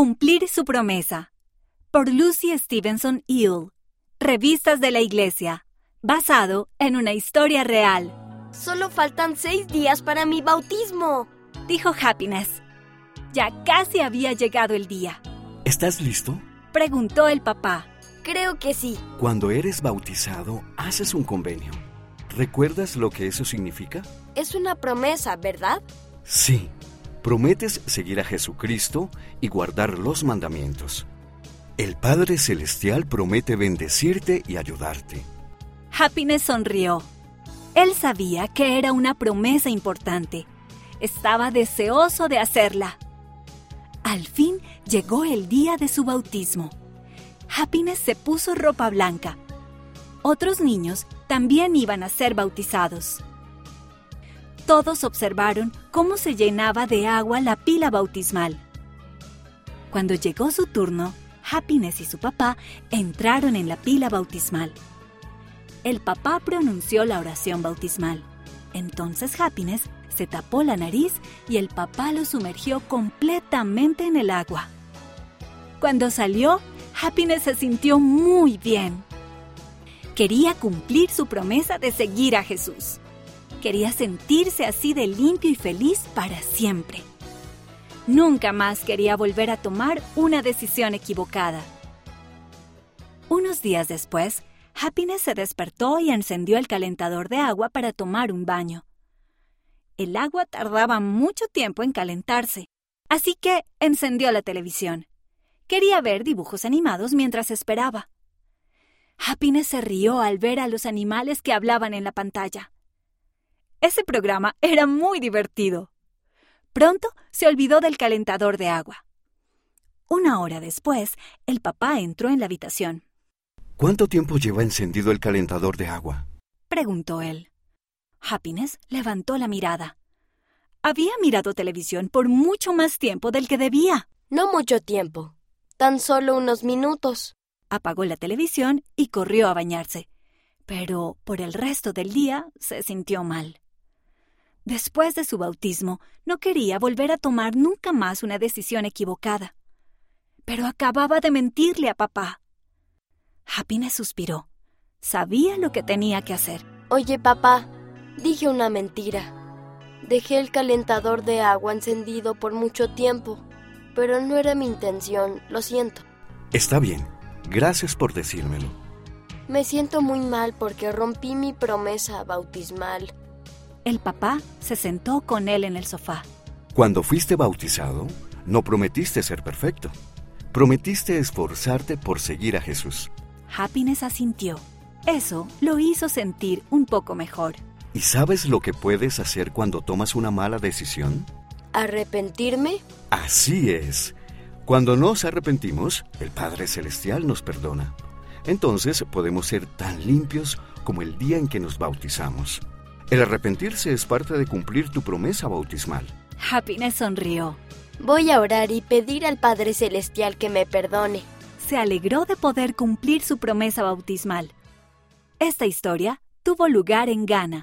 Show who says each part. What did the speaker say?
Speaker 1: Cumplir su promesa. Por Lucy Stevenson Eel. Revistas de la Iglesia. Basado en una historia real.
Speaker 2: Solo faltan seis días para mi bautismo,
Speaker 1: dijo Happiness. Ya casi había llegado el día.
Speaker 3: ¿Estás listo?
Speaker 1: Preguntó el papá.
Speaker 2: Creo que sí.
Speaker 3: Cuando eres bautizado, haces un convenio. ¿Recuerdas lo que eso significa?
Speaker 2: Es una promesa, ¿verdad?
Speaker 3: Sí. Prometes seguir a Jesucristo y guardar los mandamientos. El Padre Celestial promete bendecirte y ayudarte.
Speaker 1: Happiness sonrió. Él sabía que era una promesa importante. Estaba deseoso de hacerla. Al fin llegó el día de su bautismo. Happiness se puso ropa blanca. Otros niños también iban a ser bautizados. Todos observaron cómo se llenaba de agua la pila bautismal. Cuando llegó su turno, Happiness y su papá entraron en la pila bautismal. El papá pronunció la oración bautismal. Entonces Happiness se tapó la nariz y el papá lo sumergió completamente en el agua. Cuando salió, Happiness se sintió muy bien. Quería cumplir su promesa de seguir a Jesús. Quería sentirse así de limpio y feliz para siempre. Nunca más quería volver a tomar una decisión equivocada. Unos días después, Happiness se despertó y encendió el calentador de agua para tomar un baño. El agua tardaba mucho tiempo en calentarse, así que encendió la televisión. Quería ver dibujos animados mientras esperaba. Happiness se rió al ver a los animales que hablaban en la pantalla. Ese programa era muy divertido. Pronto se olvidó del calentador de agua. Una hora después, el papá entró en la habitación.
Speaker 3: ¿Cuánto tiempo lleva encendido el calentador de agua?
Speaker 1: preguntó él. Happiness levantó la mirada. Había mirado televisión por mucho más tiempo del que debía.
Speaker 2: No mucho tiempo, tan solo unos minutos.
Speaker 1: Apagó la televisión y corrió a bañarse. Pero por el resto del día se sintió mal. Después de su bautismo, no quería volver a tomar nunca más una decisión equivocada. Pero acababa de mentirle a papá. Happiness suspiró. Sabía lo que tenía que hacer.
Speaker 2: Oye, papá, dije una mentira. Dejé el calentador de agua encendido por mucho tiempo, pero no era mi intención, lo siento.
Speaker 3: Está bien. Gracias por decírmelo.
Speaker 2: Me siento muy mal porque rompí mi promesa bautismal.
Speaker 1: El papá se sentó con él en el sofá.
Speaker 3: Cuando fuiste bautizado, no prometiste ser perfecto. Prometiste esforzarte por seguir a Jesús.
Speaker 1: Happiness asintió. Eso lo hizo sentir un poco mejor.
Speaker 3: ¿Y sabes lo que puedes hacer cuando tomas una mala decisión?
Speaker 2: ¿Arrepentirme?
Speaker 3: Así es. Cuando nos arrepentimos, el Padre Celestial nos perdona. Entonces podemos ser tan limpios como el día en que nos bautizamos. El arrepentirse es parte de cumplir tu promesa bautismal.
Speaker 1: Happiness sonrió.
Speaker 2: Voy a orar y pedir al Padre Celestial que me perdone.
Speaker 1: Se alegró de poder cumplir su promesa bautismal. Esta historia tuvo lugar en Ghana.